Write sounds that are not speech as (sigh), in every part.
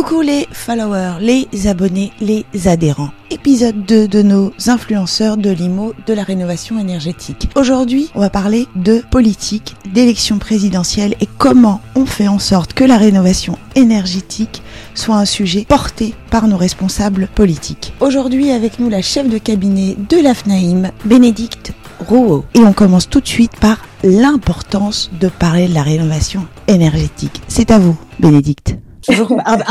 Coucou les followers, les abonnés, les adhérents. Épisode 2 de nos influenceurs de l'IMO de la rénovation énergétique. Aujourd'hui, on va parler de politique, d'élection présidentielle et comment on fait en sorte que la rénovation énergétique soit un sujet porté par nos responsables politiques. Aujourd'hui, avec nous, la chef de cabinet de l'AFNAIM, Bénédicte Rouault. Et on commence tout de suite par l'importance de parler de la rénovation énergétique. C'est à vous, Bénédicte.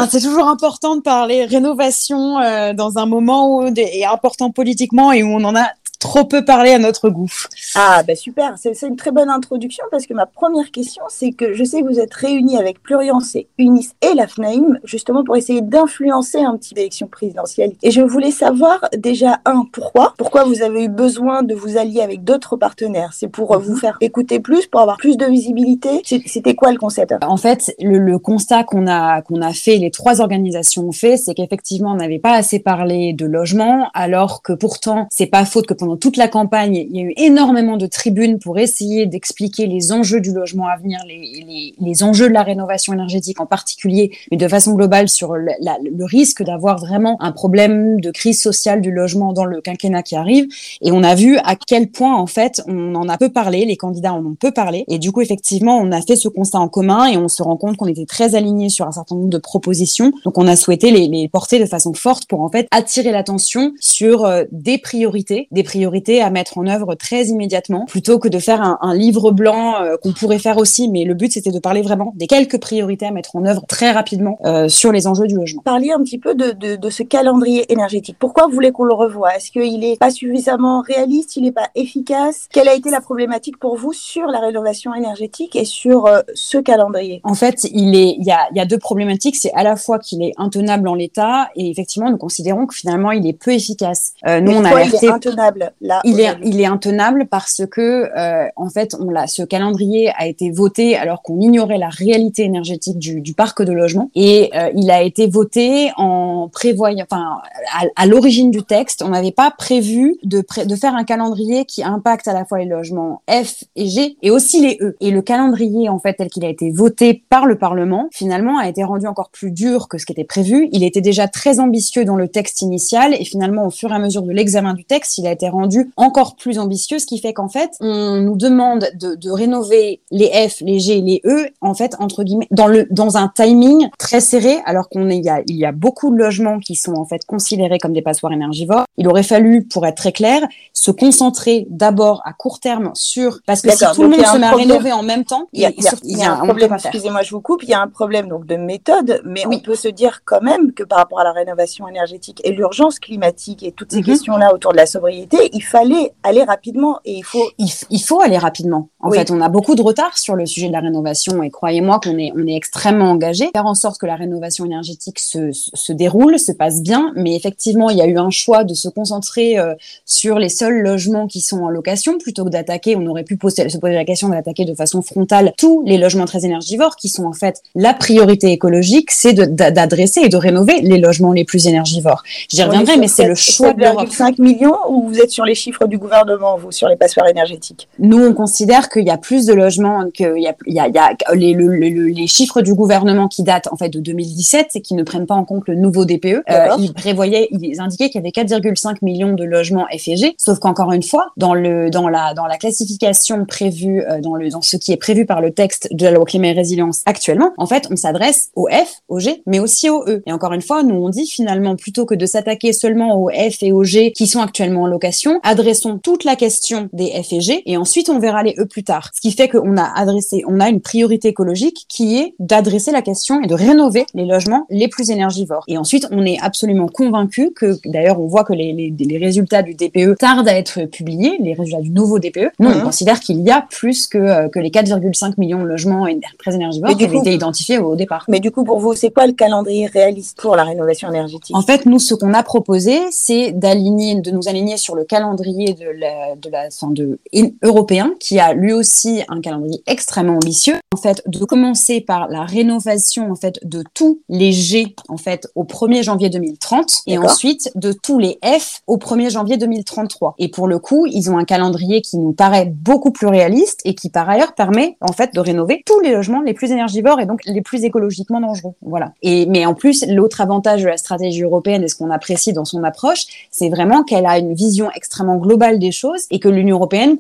C'est toujours important de parler rénovation euh, dans un moment où est important politiquement et où on en a trop peu parlé à notre goût. Ah, bah super, c'est une très bonne introduction parce que ma première question, c'est que je sais que vous êtes réunis avec Pluriance et Unis et la FNAIM justement pour essayer d'influencer un petit élection présidentielle. Et je voulais savoir déjà, un, pourquoi? Pourquoi vous avez eu besoin de vous allier avec d'autres partenaires? C'est pour vous faire écouter plus, pour avoir plus de visibilité? C'était quoi le concept? En fait, le, constat qu'on a, qu'on a fait, les trois organisations ont fait, c'est qu'effectivement, on n'avait pas assez parlé de logement, alors que pourtant, c'est pas faute que pendant pendant toute la campagne, il y a eu énormément de tribunes pour essayer d'expliquer les enjeux du logement à venir, les, enjeux de la rénovation énergétique en particulier, mais de façon globale sur le, le risque d'avoir vraiment un problème de crise sociale du logement dans le quinquennat qui arrive. Et on a vu à quel point, en fait, on en a peu parlé, les candidats en ont peu parlé. Et du coup, effectivement, on a fait ce constat en commun et on se rend compte qu'on était très alignés sur un certain nombre de propositions. Donc, on a souhaité les, les porter de façon forte pour, en fait, attirer l'attention sur euh, des priorités, des priorités à mettre en œuvre très immédiatement, plutôt que de faire un, livre blanc euh, qu'on pourrait faire aussi. Mais le but, c'était de parler vraiment des quelques priorités à mettre en œuvre très rapidement euh, sur les enjeux du logement. Parliez un petit peu de, de, de ce calendrier énergétique. Pourquoi vous voulez qu'on le revoie? Est-ce qu'il n'est pas suffisamment réaliste? Il n'est pas efficace? Quelle a été la problématique pour vous sur la rénovation énergétique et sur euh, ce calendrier? En fait, il, est, il, y a, il y a deux problématiques. C'est à la fois qu'il est intenable en l'état et effectivement, nous considérons que finalement, il est peu efficace. nous, on a alerté... il est intenable il est, il est intenable parce que, euh, en fait, on l'a, ce calendrier a été voté alors qu'on ignorait la réalité énergétique du, du parc de logement et euh, il a été voté en prévoyant, enfin, à, l'origine du texte, on n'avait pas prévu de, de faire un calendrier qui impacte à la fois les logements F et G et aussi les E. Et le calendrier, en fait, tel qu'il a été voté par le Parlement, finalement, a été rendu encore plus dur que ce qui était prévu. Il était déjà très ambitieux dans le texte initial et finalement, au fur et à mesure de l'examen du texte, il a été rendu encore plus ambitieux, ce qui fait qu'en fait, on nous demande de, de, rénover les F, les G, les E, en fait, entre guillemets, dans le dans un timing très serré, alors qu'on est il y a il y a beaucoup de logements qui sont en fait considérés comme des passoires énergivores. Il aurait fallu, pour être très clair, se concentrer d'abord à court terme sur parce que si tout le monde se met à rénover en même temps, il y a, il y a, un problème. Excusez-moi, je vous coupe. Il y a un problème donc de méthode, mais on peut se dire quand même que par rapport à la rénovation énergétique et l'urgence climatique et toutes ces mhm. questions-là autour de la sobriété, il fallait aller rapidement et il faut. Il, faut aller rapidement. En fait, on a beaucoup de retard sur le sujet de la rénovation et croyez-moi qu'on est, on est extrêmement engagé. Faire en sorte que la rénovation énergétique se, se déroule, se passe bien, mais effectivement, il y a eu un choix de se concentrer euh, sur les seuls logements qui sont en location plutôt que d'attaquer. On aurait pu poser, se poser la question d'attaquer de façon frontale tous les logements très énergivores qui sont en fait la priorité écologique, c'est d'adresser et de rénover les logements les plus énergivores. J'y reviendrai, mais c'est le choix de 5 millions ou vous êtes sur les chiffres du gouvernement, vous, sur les passoires énergétiques? Nous, on considère qu'il y a plus de logements, qu'il y a, il y a, il y a les, les, chiffres du gouvernement qui datent en fait de 2017 et qui ne prennent pas en compte le nouveau DPE. Euh, ils prévoyaient, ils indiquaient qu'il y avait 4,5 millions de logements FG, sauf qu'encore une fois, dans le dans la dans la classification prévue euh, dans le dans ce qui est prévu par le texte de la loi climat et résilience actuellement, en fait, on s'adresse au F, au G, mais aussi au E. Et encore une fois, nous on dit finalement plutôt que de s'attaquer seulement aux F et aux G qui sont actuellement en location, adressons toute la question des F et G et ensuite on verra les E plus tard. Ce qui fait qu'on a adressé, on a une priorité écologique qui est d'adresser la question et de rénover les logements les plus énergivores. Et ensuite, on est absolument convaincu que, d'ailleurs, on voit que les, les, les, résultats du DPE tardent à être publiés, les résultats du nouveau DPE. Nous, on mhm. considère qu'il y a plus que, euh, que les 4,5 millions de logements très énergivores qui avaient été identifiés au départ. Mais du coup, pour vous, c'est quoi le calendrier réaliste pour la rénovation énergétique? En fait, nous, ce qu'on a proposé, c'est d'aligner, de nous aligner sur le calendrier de la, de la, de, européen, qui a lui aussi un calendrier extrêmement ambitieux. En fait, de commencer par la rénovation en fait de tous les G en fait au 1er janvier 2030 et ensuite de tous les F au 1er janvier 2033. Et pour le coup, ils ont un calendrier qui nous paraît beaucoup plus réaliste et qui par ailleurs permet en fait de rénover tous les logements les plus énergivores et donc les plus écologiquement dangereux. Voilà. Et mais en plus, l'autre avantage de la stratégie européenne et ce qu'on apprécie dans son approche, c'est vraiment qu'elle a une vision extrêmement globale des choses et que l'Union européenne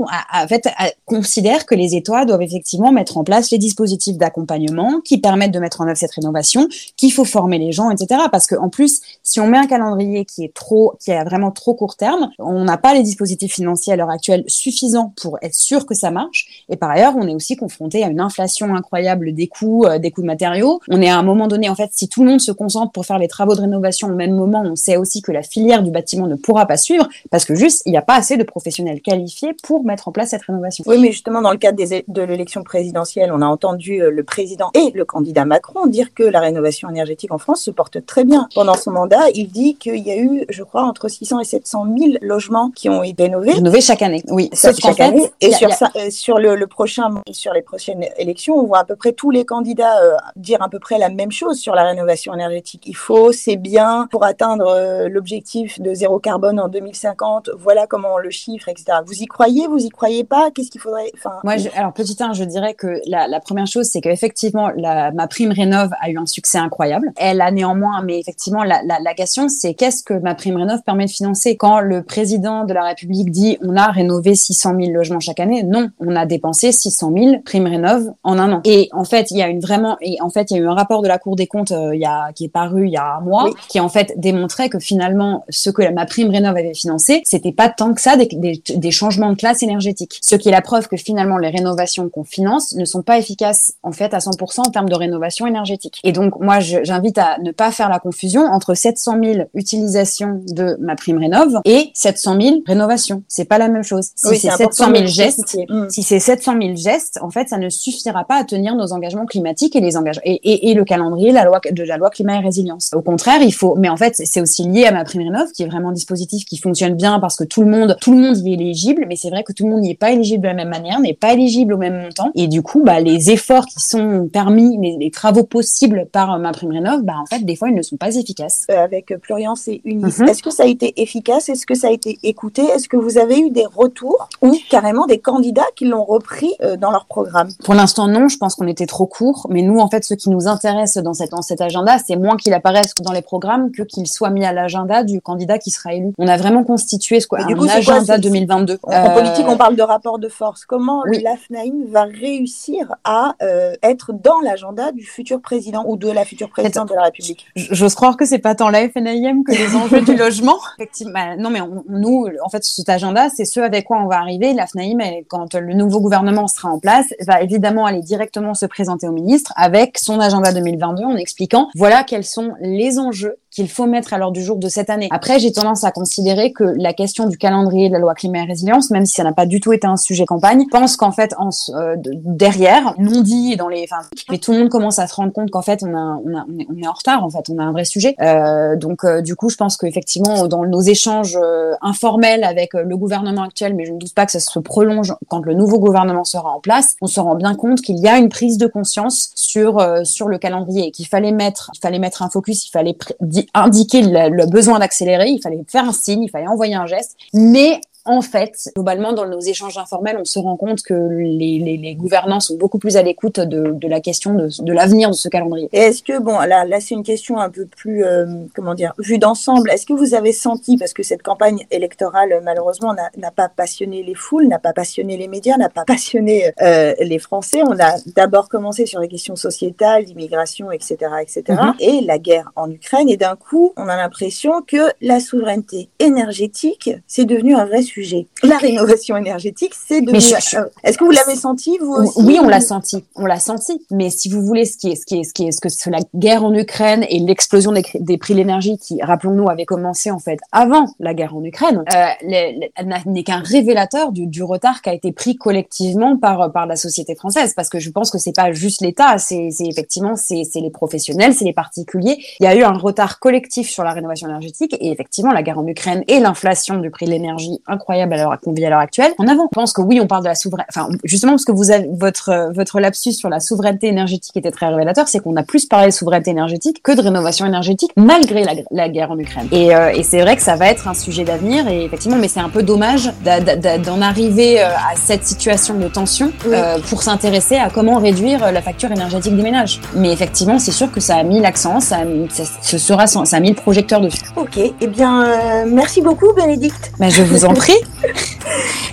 considère que les États doivent effectivement mettre en place les dispositifs d'accompagnement qui permettent de mettre en œuvre cette rénovation, qu'il faut former les gens, etc. Parce que en plus, si on met un calendrier qui est trop, qui est vraiment trop court terme, on n'a pas les dispositifs financiers à l'heure actuelle suffisants pour être sûr que ça marche. Et par ailleurs, on est aussi confronté à une inflation incroyable des coûts, euh, des coûts de matériaux. On est à un moment donné, en fait, si tout le monde se concentre pour faire les travaux de rénovation au même moment, on sait aussi que la filière du bâtiment ne pourra pas suivre parce que juste, il n'y a pas assez de professionnels qualifiés pour mettre en place cette rénovation. Oui, mais justement, dans le cadre des, de l'élection présidentielle, on a entendu euh, le président et le candidat Macron dire que la rénovation énergétique en France se porte très bien. Pendant son mandat, il dit qu'il y a eu, je crois, entre 600 et 700 000 logements qui ont été rénovés. Rénovés chaque année, oui. Sauf chaque année. Et sur, Ça, euh, sur le, prochain, sur les prochaines élections, on voit à peu près tous les candidats euh, dire à peu près la même chose sur la rénovation énergétique. Il faut, c'est bien pour atteindre l'objectif de zéro carbone en 2050. Voilà comment on le chiffre, etc. Vous y croyez Vous y croyez pas? Qu'est-ce qu'il faudrait enfin, Moi, alors petit 1, je dirais que la, la première chose, c'est qu'effectivement, ma prime rénov a eu un succès incroyable. Elle a néanmoins, mais effectivement, la, la, la question, c'est qu'est-ce que ma prime rénov permet de financer? Quand le président de la République dit on a rénové 600 000 logements chaque année, non, on a dépensé 600 000 primes rénov en un an. Et en fait, il y a une vraiment, et en fait, il y a eu un rapport de la Cour des comptes euh, il y a, qui est paru il y a un mois, qui en fait démontrait que finalement, ce que ma prime rénov avait financé, c'était pas tant que ça des, des, des changements de classe énergétique. Ce qui est la preuve que finalement les rénovations qu'on finance ne sont pas efficaces en fait à 100% en termes de rénovation énergétique. Et donc moi j'invite à ne pas faire la confusion entre 700 000 utilisations de ma prime rénov et 700 000 rénovations. C'est pas la même chose. Si c'est 700 000 gestes, mm. si c'est 700 000 gestes, en fait ça ne suffira pas à tenir nos engagements climatiques et les engagements et, et, et, le calendrier la loi de la loi climat et résilience. Au contraire, il faut. Mais en fait c'est aussi lié à ma prime rénov qui est vraiment un dispositif qui fonctionne bien parce que tout le monde tout le monde y est éligible, mais c'est vrai que tout le monde n'y est pas éligible de la même manière, n'est pas éligible au même montant. Et du coup, bah, les efforts qui sont permis, les, travaux possibles par euh, ma prime rénov, bah, en fait, des fois, ils ne sont pas efficaces. Euh, avec Pluriance et Unis, mhm. est-ce que ça a été efficace? Est-ce que ça a été écouté? Est-ce que vous avez eu des retours ou carrément des candidats qui l'ont repris euh, dans leur programme? Pour l'instant, non. Je pense qu'on était trop court. Mais nous, en fait, ce qui nous intéresse dans, cette, dans cet agenda, c'est moins qu'il apparaisse dans les programmes que qu'il soit mis à l'agenda du candidat qui sera élu. On a vraiment constitué ce quoi, un agenda 2022. En politique, on parle de rapport de force. Comment oui. l'AFNAIM va réussir à euh, être dans l'agenda du futur président ou de la future présidente de la République? J'ose croire que c'est pas tant la FNAIM que les enjeux du (laughs) logement. Effectivement, bah, non, mais nous, en fait, cet agenda, c'est ce avec quoi on va arriver. La FNAIM, quand le nouveau gouvernement sera en place, va évidemment aller directement se présenter au ministre avec son agenda 2022 en expliquant voilà quels sont les enjeux qu'il faut mettre à l'ordre du jour de cette année. Après, j'ai tendance à considérer que la question du calendrier de la loi climat et résilience, même si ça n'a pas du tout été un sujet campagne, pense qu'en fait, en, euh, derrière, non dit dans les, enfin, mais tout le monde commence à se rendre compte qu'en fait, on, a, on, a, on, est, en retard. En fait, on a un vrai sujet. Euh, donc, euh, du coup, je pense qu'effectivement, dans nos échanges euh, informels avec le gouvernement actuel, mais je ne doute pas que ça se prolonge quand le nouveau gouvernement sera en place, on se rend bien compte qu'il y a une prise de conscience sur sur le calendrier et qu'il fallait mettre, il fallait mettre un focus, il fallait indiquer le, besoin d'accélérer, il fallait faire un signe, il fallait envoyer un geste, mais en fait, globalement, dans nos échanges informels, on se rend compte que les, les, les gouvernants sont beaucoup plus à l'écoute de, de, la question de, de l'avenir de ce calendrier. est-ce que, bon, là, là c'est une question un peu plus, euh, comment dire, vue d'ensemble. Est-ce que vous avez senti, parce que cette campagne électorale, malheureusement, n'a pas passionné les foules, n'a pas passionné les médias, n'a pas passionné euh, les Français? On a d'abord commencé sur les questions sociétales, d'immigration, etc., etc., mm-hmm. et la guerre en Ukraine. Et d'un coup, on a l'impression que la souveraineté énergétique, c'est devenu un vrai sujet la rénovation énergétique, c'est de. Est-ce que vous l'avez senti vous aussi Oui, on l'a senti, on l'a senti. Mais si vous voulez, ce qui est, ce qui est, ce qui est, ce que la guerre en Ukraine et l'explosion des, prix de l'énergie, qui, rappelons-nous, avait commencé en fait avant la guerre en Ukraine, euh, n'est qu'un révélateur du, du retard qui a été pris collectivement par par la société française. Parce que je pense que c'est pas juste l'État, c'est effectivement c'est les professionnels, c'est les particuliers. Il y a eu un retard collectif sur la rénovation énergétique et effectivement la guerre en Ukraine et l'inflation du prix de l'énergie incroyable à l'heure qu'on vit à l'heure actuelle. En avant, je pense que oui, on parle de la souveraineté. Enfin, justement parce que vous avez votre votre lapsus sur la souveraineté énergétique était très révélateur, c'est qu'on a plus parlé de souveraineté énergétique que de rénovation énergétique malgré la, guerre en Ukraine. Et, euh, et c'est vrai que ça va être un sujet d'avenir et effectivement, mais c'est un peu dommage d'en arriver euh, à cette situation de tension euh, pour s'intéresser à comment réduire la facture énergétique des ménages. Mais effectivement, c'est sûr que ça a mis l'accent, ça, ce sera, ça a mis le projecteur dessus. Ok, eh bien, merci beaucoup, Bénédicte. Ben, je vous en prie. (laughs) rentrée